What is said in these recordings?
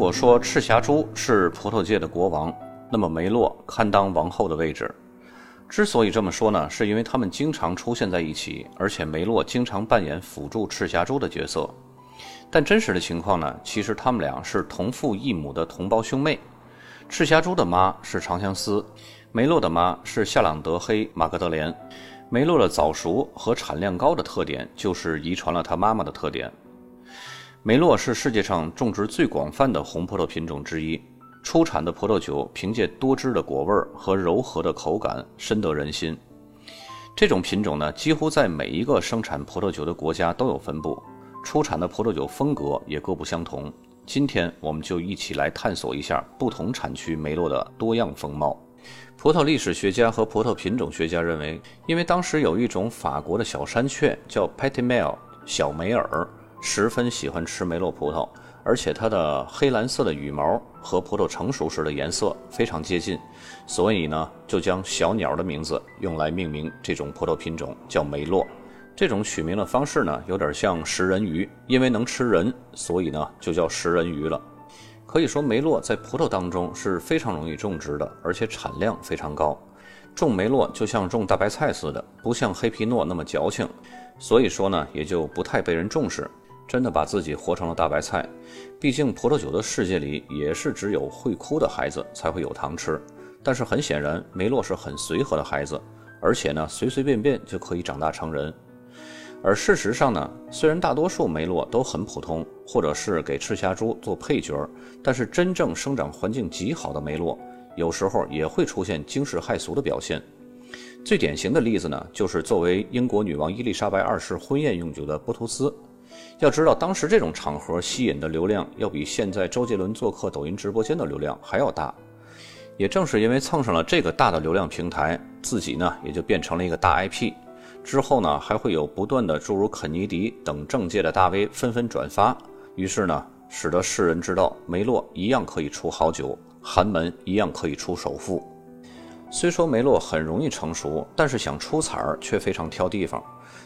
如果说赤霞珠是葡萄界的国王，那么梅洛堪当王后的位置。之所以这么说呢，是因为他们经常出现在一起，而且梅洛经常扮演辅助赤霞珠的角色。但真实的情况呢，其实他们俩是同父异母的同胞兄妹。赤霞珠的妈是长相思，梅洛的妈是夏朗德黑马格德莲。梅洛的早熟和产量高的特点，就是遗传了他妈妈的特点。梅洛是世界上种植最广泛的红葡萄品种之一。出产的葡萄酒凭借多汁的果味和柔和的口感深得人心。这种品种呢，几乎在每一个生产葡萄酒的国家都有分布，出产的葡萄酒风格也各不相同。今天我们就一起来探索一下不同产区梅洛的多样风貌。葡萄历史学家和葡萄品种学家认为，因为当时有一种法国的小山雀叫 Petit Mel 小梅尔，十分喜欢吃梅洛葡萄。而且它的黑蓝色的羽毛和葡萄成熟时的颜色非常接近，所以呢，就将小鸟的名字用来命名这种葡萄品种，叫梅洛。这种取名的方式呢，有点像食人鱼，因为能吃人，所以呢，就叫食人鱼了。可以说，梅洛在葡萄当中是非常容易种植的，而且产量非常高。种梅洛就像种大白菜似的，不像黑皮诺那么矫情，所以说呢，也就不太被人重视。真的把自己活成了大白菜，毕竟葡萄酒的世界里也是只有会哭的孩子才会有糖吃。但是很显然，梅洛是很随和的孩子，而且呢，随随便便就可以长大成人。而事实上呢，虽然大多数梅洛都很普通，或者是给赤霞珠做配角，但是真正生长环境极好的梅洛，有时候也会出现惊世骇俗的表现。最典型的例子呢，就是作为英国女王伊丽莎白二世婚宴用酒的波图斯。要知道，当时这种场合吸引的流量要比现在周杰伦做客抖音直播间的流量还要大。也正是因为蹭上了这个大的流量平台，自己呢也就变成了一个大 IP。之后呢，还会有不断的诸如肯尼迪等政界的大 V 纷纷转发，于是呢，使得世人知道梅洛一样可以出好酒，寒门一样可以出首富。虽说梅洛很容易成熟，但是想出彩儿却非常挑地方。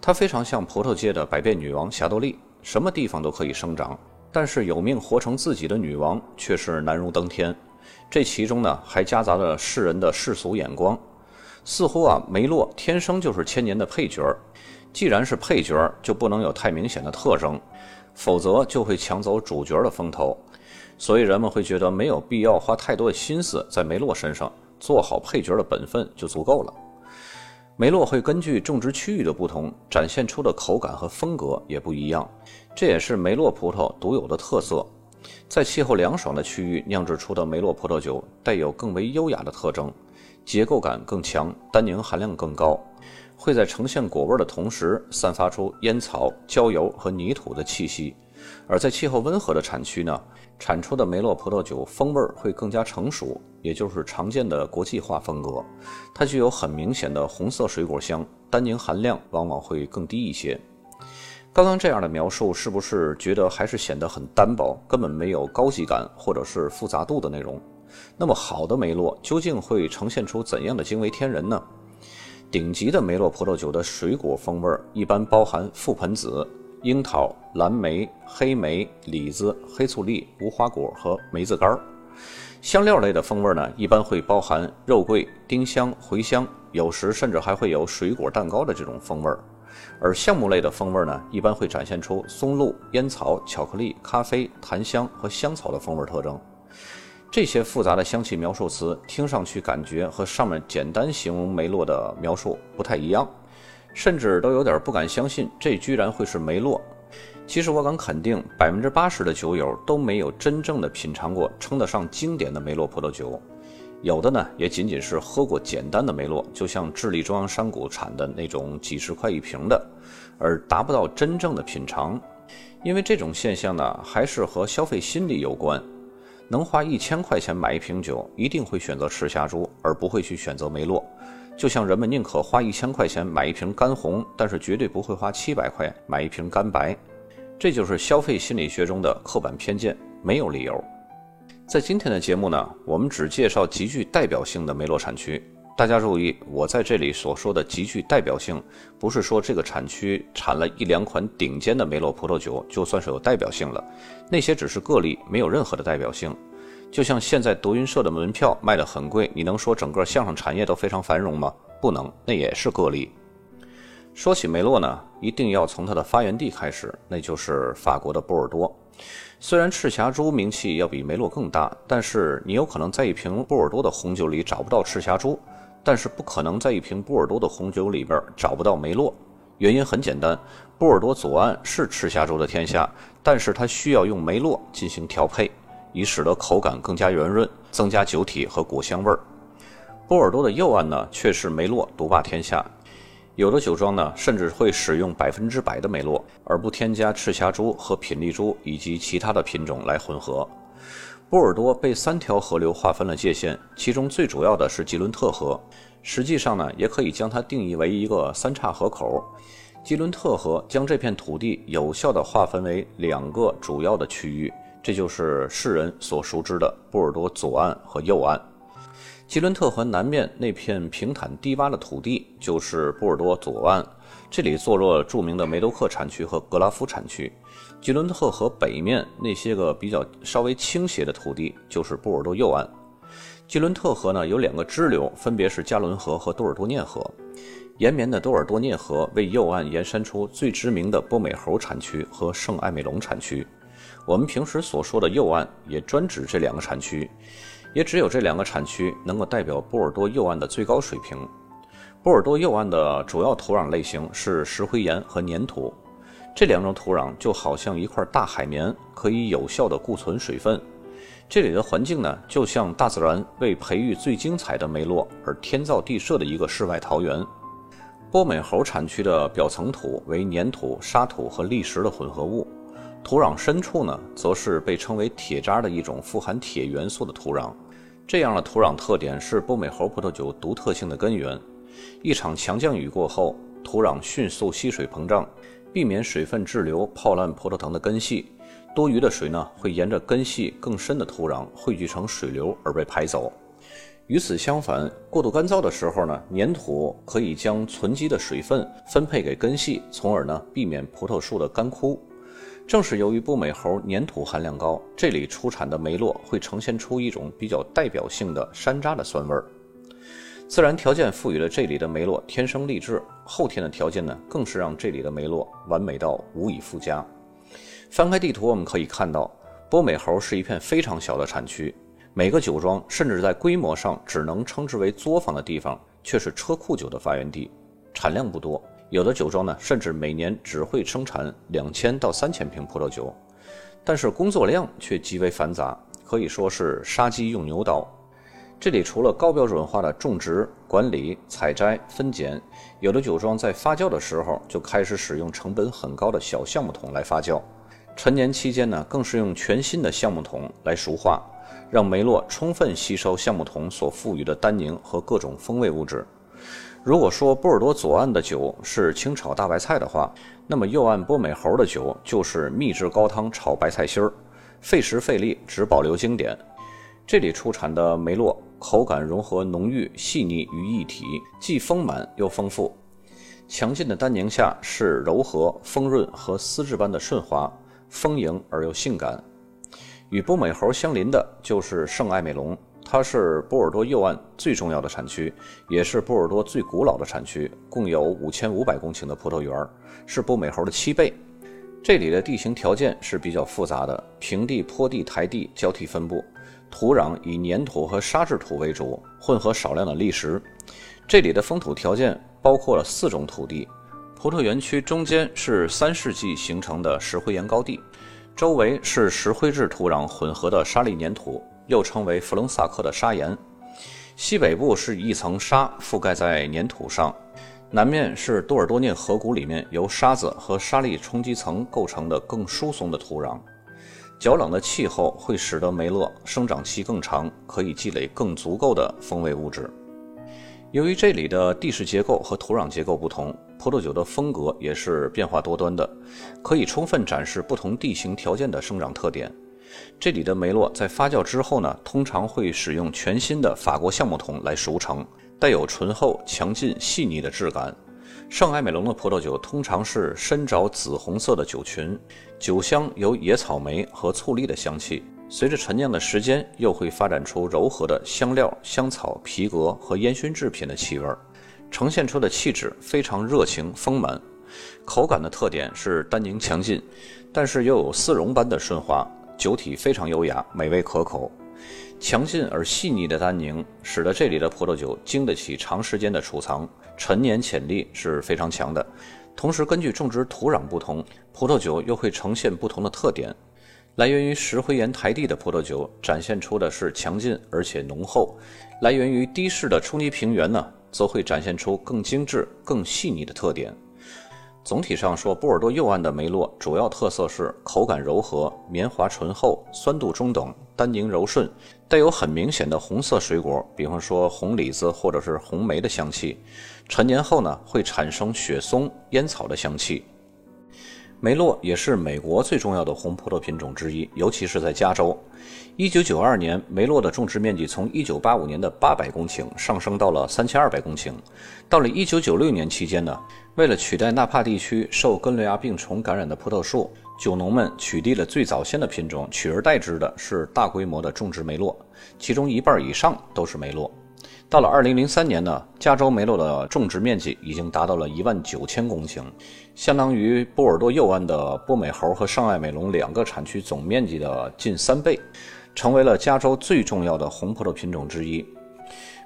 它非常像葡萄界的百变女王霞多丽，什么地方都可以生长。但是有命活成自己的女王却是难如登天。这其中呢，还夹杂着世人的世俗眼光，似乎啊，梅洛天生就是千年的配角儿。既然是配角儿，就不能有太明显的特征，否则就会抢走主角的风头。所以人们会觉得没有必要花太多的心思在梅洛身上，做好配角的本分就足够了。梅洛会根据种植区域的不同，展现出的口感和风格也不一样，这也是梅洛葡萄独有的特色。在气候凉爽的区域酿制出的梅洛葡萄酒，带有更为优雅的特征，结构感更强，单宁含量更高，会在呈现果味的同时，散发出烟草、焦油和泥土的气息。而在气候温和的产区呢，产出的梅洛葡萄酒风味会更加成熟，也就是常见的国际化风格。它具有很明显的红色水果香，单宁含量往往会更低一些。刚刚这样的描述是不是觉得还是显得很单薄，根本没有高级感或者是复杂度的内容？那么好的梅洛究竟会呈现出怎样的惊为天人呢？顶级的梅洛葡萄酒的水果风味一般包含覆盆子。樱桃、蓝莓、黑莓、李子、黑醋栗、无花果和梅子干儿。香料类的风味呢，一般会包含肉桂、丁香、茴香，有时甚至还会有水果蛋糕的这种风味儿。而橡木类的风味呢，一般会展现出松露、烟草、巧克力、咖啡、檀香和香草的风味特征。这些复杂的香气描述词，听上去感觉和上面简单形容梅洛的描述不太一样。甚至都有点不敢相信，这居然会是梅洛。其实我敢肯定，百分之八十的酒友都没有真正的品尝过称得上经典的梅洛葡萄酒，有的呢也仅仅是喝过简单的梅洛，就像智利中央山谷产的那种几十块一瓶的，而达不到真正的品尝。因为这种现象呢，还是和消费心理有关。能花一千块钱买一瓶酒，一定会选择赤霞珠，而不会去选择梅洛。就像人们宁可花一千块钱买一瓶干红，但是绝对不会花七百块买一瓶干白，这就是消费心理学中的刻板偏见，没有理由。在今天的节目呢，我们只介绍极具代表性的梅洛产区，大家注意，我在这里所说的极具代表性，不是说这个产区产了一两款顶尖的梅洛葡萄酒就算是有代表性了，那些只是个例，没有任何的代表性。就像现在德云社的门票卖得很贵，你能说整个相声产业都非常繁荣吗？不能，那也是个例。说起梅洛呢，一定要从它的发源地开始，那就是法国的波尔多。虽然赤霞珠名气要比梅洛更大，但是你有可能在一瓶波尔多的红酒里找不到赤霞珠。但是不可能在一瓶波尔多的红酒里边找不到梅洛，原因很简单，波尔多左岸是赤霞珠的天下，但是它需要用梅洛进行调配，以使得口感更加圆润，增加酒体和果香味儿。波尔多的右岸呢却是梅洛独霸天下，有的酒庄呢甚至会使用百分之百的梅洛，而不添加赤霞珠和品丽珠以及其他的品种来混合。波尔多被三条河流划分了界限，其中最主要的是吉伦特河。实际上呢，也可以将它定义为一个三岔河口。吉伦特河将这片土地有效地划分为两个主要的区域，这就是世人所熟知的波尔多左岸和右岸。吉伦特河南面那片平坦低洼的土地就是波尔多左岸，这里坐落著名的梅多克产区和格拉夫产区。吉伦特河北面那些个比较稍微倾斜的土地，就是波尔多右岸。吉伦特河呢有两个支流，分别是加伦河和多尔多涅河。延绵的多尔多涅河为右岸延伸出最知名的波美侯产区和圣艾美隆产区。我们平时所说的右岸也专指这两个产区，也只有这两个产区能够代表波尔多右岸的最高水平。波尔多右岸的主要土壤类型是石灰岩和粘土。这两种土壤就好像一块大海绵，可以有效的固存水分。这里的环境呢，就像大自然为培育最精彩的梅洛而天造地设的一个世外桃源。波美侯产区的表层土为粘土、沙土和砾石的混合物，土壤深处呢，则是被称为铁渣的一种富含铁元素的土壤。这样的土壤特点是波美侯葡萄酒独特性的根源。一场强降雨过后，土壤迅速吸水膨胀。避免水分滞留泡烂葡萄藤的根系，多余的水呢会沿着根系更深的土壤汇聚成水流而被排走。与此相反，过度干燥的时候呢，粘土可以将存积的水分分配给根系，从而呢避免葡萄树的干枯。正是由于波美猴粘土含量高，这里出产的梅洛会呈现出一种比较代表性的山楂的酸味儿。自然条件赋予了这里的梅洛天生丽质，后天的条件呢，更是让这里的梅洛完美到无以复加。翻开地图，我们可以看到，波美侯是一片非常小的产区，每个酒庄甚至在规模上只能称之为作坊的地方，却是车库酒的发源地，产量不多。有的酒庄呢，甚至每年只会生产两千到三千瓶葡萄酒，但是工作量却极为繁杂，可以说是杀鸡用牛刀。这里除了高标准化的种植、管理、采摘、分拣，有的酒庄在发酵的时候就开始使用成本很高的小橡木桶来发酵。陈年期间呢，更是用全新的橡木桶来熟化，让梅洛充分吸收橡木桶所赋予的单宁和各种风味物质。如果说波尔多左岸的酒是清炒大白菜的话，那么右岸波美侯的酒就是秘制高汤炒白菜心儿，费时费力只保留经典。这里出产的梅洛。口感融合浓郁细腻于一体，既丰满又丰富。强劲的单宁下是柔和丰润和丝质般的顺滑，丰盈而又性感。与波美侯相邻的就是圣艾美隆，它是波尔多右岸最重要的产区，也是波尔多最古老的产区，共有五千五百公顷的葡萄园，是波美侯的七倍。这里的地形条件是比较复杂的，平地、坡地、台地交替分布。土壤以粘土和沙质土为主，混合少量的砾石。这里的风土条件包括了四种土地。葡萄园区中间是三世纪形成的石灰岩高地，周围是石灰质土壤混合的沙砾粘土，又称为弗隆萨克的砂岩。西北部是一层沙覆盖在粘土上，南面是多尔多涅河谷里面由沙子和沙砾冲积层构成的更疏松的土壤。较冷的气候会使得梅勒生长期更长，可以积累更足够的风味物质。由于这里的地势结构和土壤结构不同，葡萄酒的风格也是变化多端的，可以充分展示不同地形条件的生长特点。这里的梅洛在发酵之后呢，通常会使用全新的法国橡木桶来熟成，带有醇厚、强劲、细腻的质感。圣埃美隆的葡萄酒通常是深着紫红色的酒群，酒香有野草莓和醋栗的香气。随着陈酿的时间，又会发展出柔和的香料、香草、皮革和烟熏制品的气味，呈现出的气质非常热情丰满。口感的特点是单宁强劲，但是又有丝绒般的顺滑，酒体非常优雅，美味可口。强劲而细腻的单宁使得这里的葡萄酒经得起长时间的储藏，陈年潜力是非常强的。同时，根据种植土壤不同，葡萄酒又会呈现不同的特点。来源于石灰岩台地的葡萄酒展现出的是强劲而且浓厚；来源于低势的冲积平原呢，则会展现出更精致、更细腻的特点。总体上说，波尔多右岸的梅洛主要特色是口感柔和、绵滑醇厚、酸度中等、单宁柔顺，带有很明显的红色水果，比方说红李子或者是红莓的香气。陈年后呢，会产生雪松、烟草的香气。梅洛也是美国最重要的红葡萄品种之一，尤其是在加州。1992年，梅洛的种植面积从1985年的800公顷上升到了3200公顷。到了1996年期间呢，为了取代纳帕地区受根雷亚病虫感染的葡萄树，酒农们取缔了最早先的品种，取而代之的是大规模的种植梅洛，其中一半以上都是梅洛。到了2003年呢，加州梅洛的种植面积已经达到了一万九千公顷，相当于波尔多右岸的波美侯和上埃美隆两个产区总面积的近三倍，成为了加州最重要的红葡萄品种之一。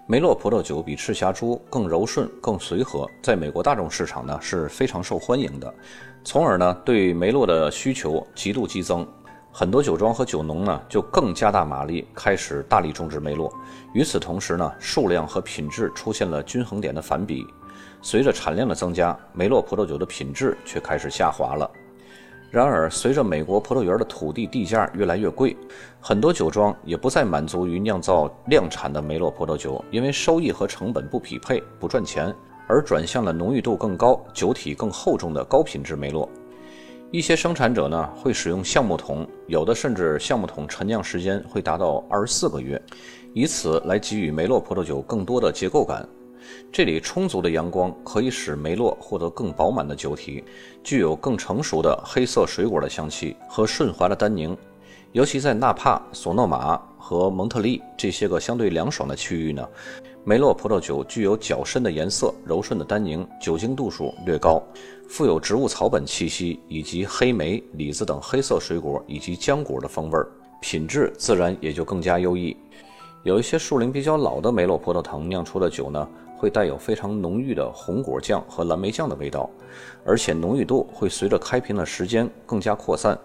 梅洛葡萄酒比赤霞珠更柔顺、更随和，在美国大众市场呢是非常受欢迎的，从而呢对梅洛的需求极度激增。很多酒庄和酒农呢，就更加大马力开始大力种植梅洛。与此同时呢，数量和品质出现了均衡点的反比。随着产量的增加，梅洛葡萄酒的品质却开始下滑了。然而，随着美国葡萄园的土地地价越来越贵，很多酒庄也不再满足于酿造量产的梅洛葡萄酒，因为收益和成本不匹配，不赚钱，而转向了浓郁度更高、酒体更厚重的高品质梅洛。一些生产者呢会使用橡木桶，有的甚至橡木桶陈酿时间会达到二十四个月，以此来给予梅洛葡萄酒更多的结构感。这里充足的阳光可以使梅洛获得更饱满的酒体，具有更成熟的黑色水果的香气和顺滑的单宁。尤其在纳帕、索诺马和蒙特利这些个相对凉爽的区域呢，梅洛葡萄酒具有较深的颜色、柔顺的单宁、酒精度数略高。富有植物草本气息，以及黑莓、李子等黑色水果以及浆果的风味，品质自然也就更加优异。有一些树龄比较老的梅洛葡萄藤酿出的酒呢，会带有非常浓郁的红果酱和蓝莓酱的味道，而且浓郁度会随着开瓶的时间更加扩散。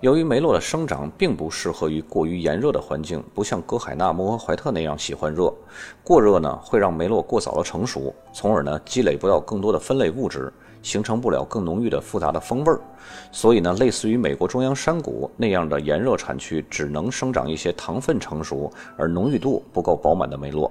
由于梅洛的生长并不适合于过于炎热的环境，不像歌海纳、摩诃怀特那样喜欢热，过热呢会让梅洛过早的成熟，从而呢积累不到更多的分类物质，形成不了更浓郁的复杂的风味儿。所以呢，类似于美国中央山谷那样的炎热产区，只能生长一些糖分成熟而浓郁度不够饱满的梅洛。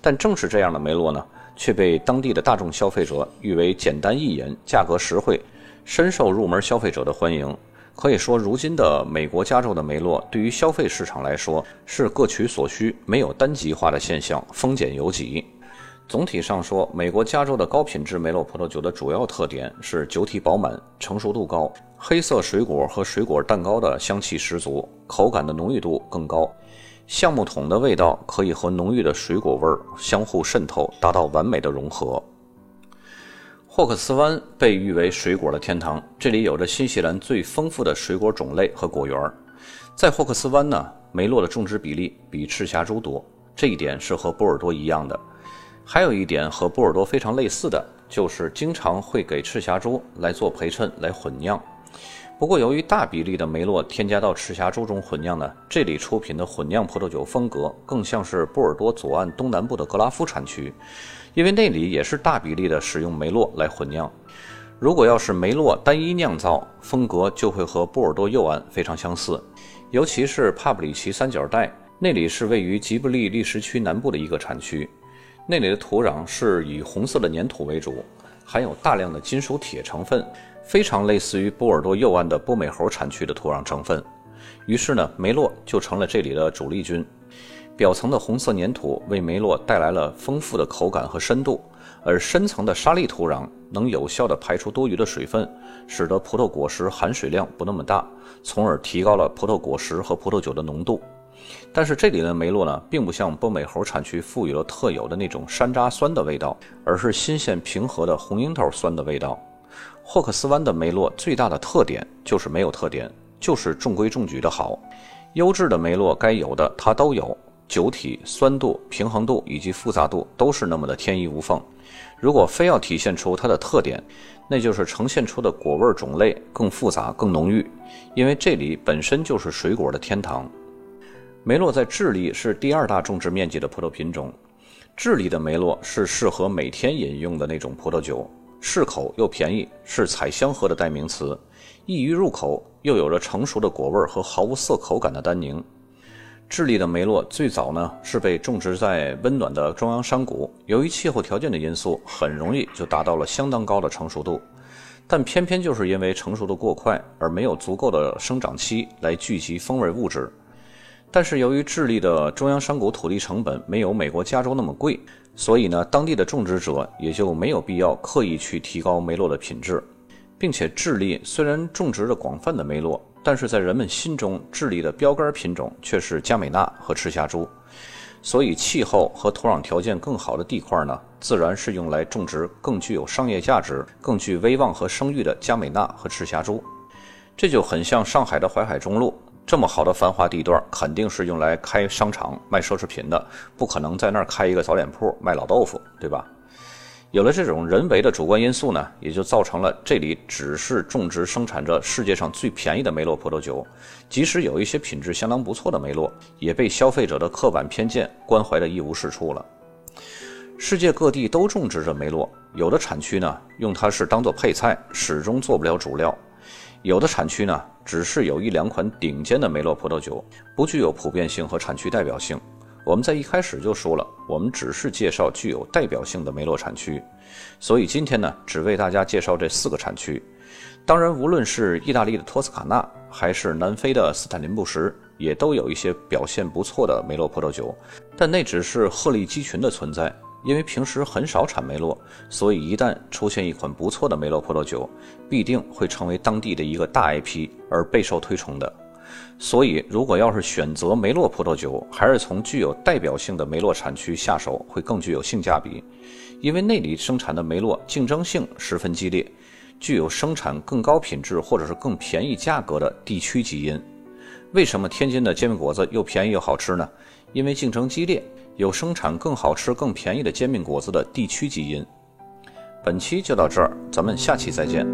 但正是这样的梅洛呢，却被当地的大众消费者誉为简单易饮、价格实惠，深受入门消费者的欢迎。可以说，如今的美国加州的梅洛对于消费市场来说是各取所需，没有单极化的现象，丰俭由己。总体上说，美国加州的高品质梅洛葡萄酒的主要特点是酒体饱满、成熟度高，黑色水果和水果蛋糕的香气十足，口感的浓郁度更高，橡木桶的味道可以和浓郁的水果味儿相互渗透，达到完美的融合。霍克斯湾被誉为水果的天堂，这里有着新西兰最丰富的水果种类和果园。在霍克斯湾呢，梅洛的种植比例比赤霞珠多，这一点是和波尔多一样的。还有一点和波尔多非常类似的，就是经常会给赤霞珠来做陪衬来混酿。不过，由于大比例的梅洛添加到赤霞珠中混酿呢，这里出品的混酿葡萄酒风格更像是波尔多左岸东南部的格拉夫产区。因为那里也是大比例的使用梅洛来混酿，如果要是梅洛单一酿造，风格就会和波尔多右岸非常相似，尤其是帕布里奇三角带，那里是位于吉布利砾石区南部的一个产区，那里的土壤是以红色的粘土为主，含有大量的金属铁成分，非常类似于波尔多右岸的波美侯产区的土壤成分。于是呢，梅洛就成了这里的主力军。表层的红色粘土为梅洛带来了丰富的口感和深度，而深层的沙砾土壤能有效地排出多余的水分，使得葡萄果实含水量不那么大，从而提高了葡萄果实和葡萄酒的浓度。但是这里的梅洛呢，并不像波美猴产区赋予了特有的那种山楂酸的味道，而是新鲜平和的红樱桃酸的味道。霍克斯湾的梅洛最大的特点就是没有特点，就是中规中矩的好。优质的梅洛该有的它都有。酒体、酸度、平衡度以及复杂度都是那么的天衣无缝。如果非要体现出它的特点，那就是呈现出的果味种类更复杂、更浓郁。因为这里本身就是水果的天堂。梅洛在智利是第二大种植面积的葡萄品种。智利的梅洛是适合每天饮用的那种葡萄酒，适口又便宜，是采香喝的代名词，易于入口，又有着成熟的果味和毫无涩口感的单宁。智利的梅洛最早呢是被种植在温暖的中央山谷，由于气候条件的因素，很容易就达到了相当高的成熟度。但偏偏就是因为成熟的过快，而没有足够的生长期来聚集风味物质。但是由于智利的中央山谷土地成本没有美国加州那么贵，所以呢，当地的种植者也就没有必要刻意去提高梅洛的品质，并且智利虽然种植着广泛的梅洛。但是在人们心中，智利的标杆品种却是佳美纳和赤霞珠，所以气候和土壤条件更好的地块呢，自然是用来种植更具有商业价值、更具威望和声誉的佳美纳和赤霞珠。这就很像上海的淮海中路，这么好的繁华地段，肯定是用来开商场卖奢侈品的，不可能在那儿开一个早点铺卖老豆腐，对吧？有了这种人为的主观因素呢，也就造成了这里只是种植生产着世界上最便宜的梅洛葡萄酒，即使有一些品质相当不错的梅洛，也被消费者的刻板偏见关怀的一无是处了。世界各地都种植着梅洛，有的产区呢用它是当做配菜，始终做不了主料；有的产区呢只是有一两款顶尖的梅洛葡萄酒，不具有普遍性和产区代表性。我们在一开始就说了，我们只是介绍具有代表性的梅洛产区，所以今天呢，只为大家介绍这四个产区。当然，无论是意大利的托斯卡纳，还是南非的斯坦林布什，也都有一些表现不错的梅洛葡萄酒，但那只是鹤立鸡群的存在。因为平时很少产梅洛，所以一旦出现一款不错的梅洛葡萄酒，必定会成为当地的一个大 IP 而备受推崇的。所以，如果要是选择梅洛葡萄酒，还是从具有代表性的梅洛产区下手，会更具有性价比。因为那里生产的梅洛竞争性十分激烈，具有生产更高品质或者是更便宜价格的地区基因。为什么天津的煎饼果子又便宜又好吃呢？因为竞争激烈，有生产更好吃、更便宜的煎饼果子的地区基因。本期就到这儿，咱们下期再见。